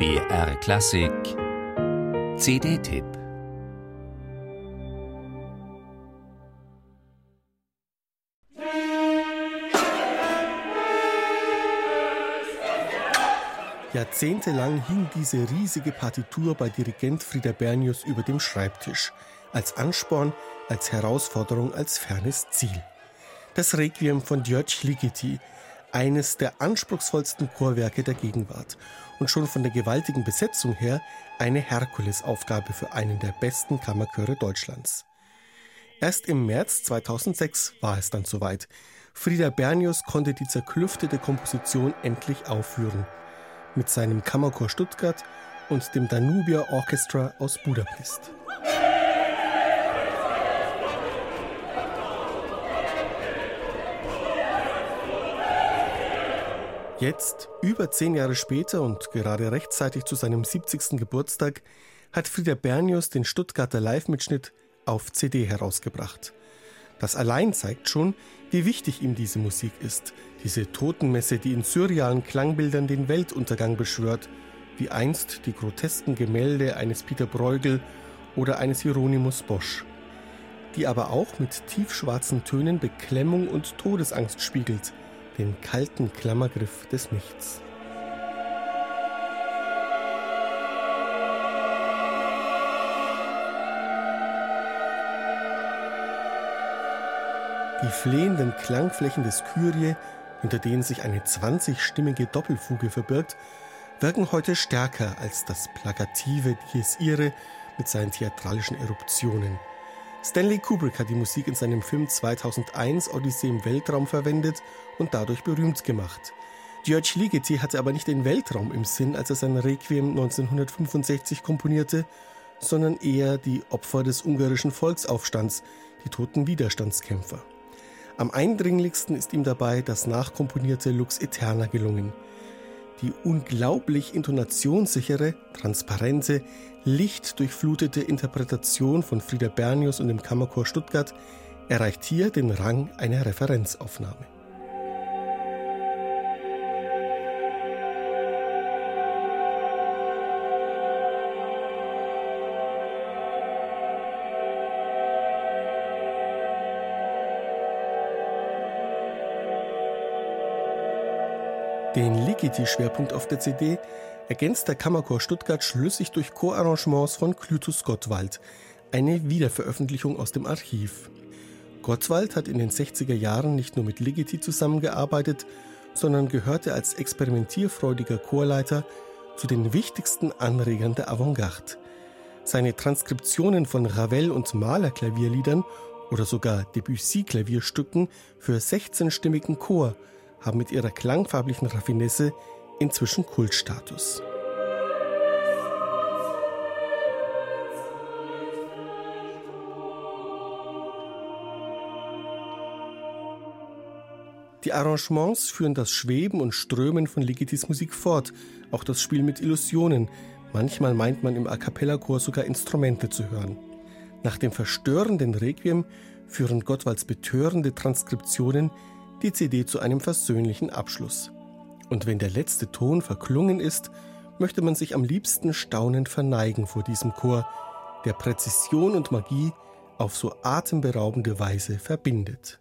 BR Klassik CD-Tipp Jahrzehntelang hing diese riesige Partitur bei Dirigent Frieder Bernius über dem Schreibtisch. Als Ansporn, als Herausforderung, als fernes Ziel. Das Requiem von György Ligeti, eines der anspruchsvollsten Chorwerke der Gegenwart und schon von der gewaltigen Besetzung her eine Herkulesaufgabe für einen der besten Kammerchöre Deutschlands. Erst im März 2006 war es dann soweit. Frieder Bernius konnte die zerklüftete Komposition endlich aufführen – mit seinem Kammerchor Stuttgart und dem Danubia Orchestra aus Budapest. Jetzt, über zehn Jahre später und gerade rechtzeitig zu seinem 70. Geburtstag, hat Frieder Bernius den Stuttgarter Live-Mitschnitt auf CD herausgebracht. Das allein zeigt schon, wie wichtig ihm diese Musik ist, diese Totenmesse, die in surrealen Klangbildern den Weltuntergang beschwört, wie einst die grotesken Gemälde eines Peter Bruegel oder eines Hieronymus Bosch, die aber auch mit tiefschwarzen Tönen Beklemmung und Todesangst spiegelt, den kalten Klammergriff des Nichts. Die flehenden Klangflächen des Kyrie, hinter denen sich eine 20-stimmige Doppelfuge verbirgt, wirken heute stärker als das plakative Dies Irae mit seinen theatralischen Eruptionen. Stanley Kubrick hat die Musik in seinem Film 2001 Odyssee im Weltraum verwendet und dadurch berühmt gemacht. George Ligeti hatte aber nicht den Weltraum im Sinn, als er sein Requiem 1965 komponierte, sondern eher die Opfer des ungarischen Volksaufstands, die toten Widerstandskämpfer. Am eindringlichsten ist ihm dabei das nachkomponierte Lux Eterna gelungen. Die unglaublich intonationssichere, transparente, lichtdurchflutete Interpretation von Frieder Bernius und dem Kammerchor Stuttgart erreicht hier den Rang einer Referenzaufnahme. Den Ligeti-Schwerpunkt auf der CD ergänzt der Kammerchor Stuttgart schlüssig durch Chorarrangements von Clytus Gottwald, eine Wiederveröffentlichung aus dem Archiv. Gottwald hat in den 60er Jahren nicht nur mit Ligeti zusammengearbeitet, sondern gehörte als experimentierfreudiger Chorleiter zu den wichtigsten Anregern der Avantgarde. Seine Transkriptionen von Ravel- und Mahler-Klavierliedern oder sogar Debussy-Klavierstücken für 16-stimmigen Chor – haben mit ihrer klangfarblichen Raffinesse inzwischen Kultstatus. Die Arrangements führen das Schweben und Strömen von Ligitis Musik fort, auch das Spiel mit Illusionen. Manchmal meint man im A cappella-Chor sogar Instrumente zu hören. Nach dem verstörenden Requiem führen Gottwalds betörende Transkriptionen die CD zu einem versöhnlichen Abschluss. Und wenn der letzte Ton verklungen ist, möchte man sich am liebsten staunend verneigen vor diesem Chor, der Präzision und Magie auf so atemberaubende Weise verbindet.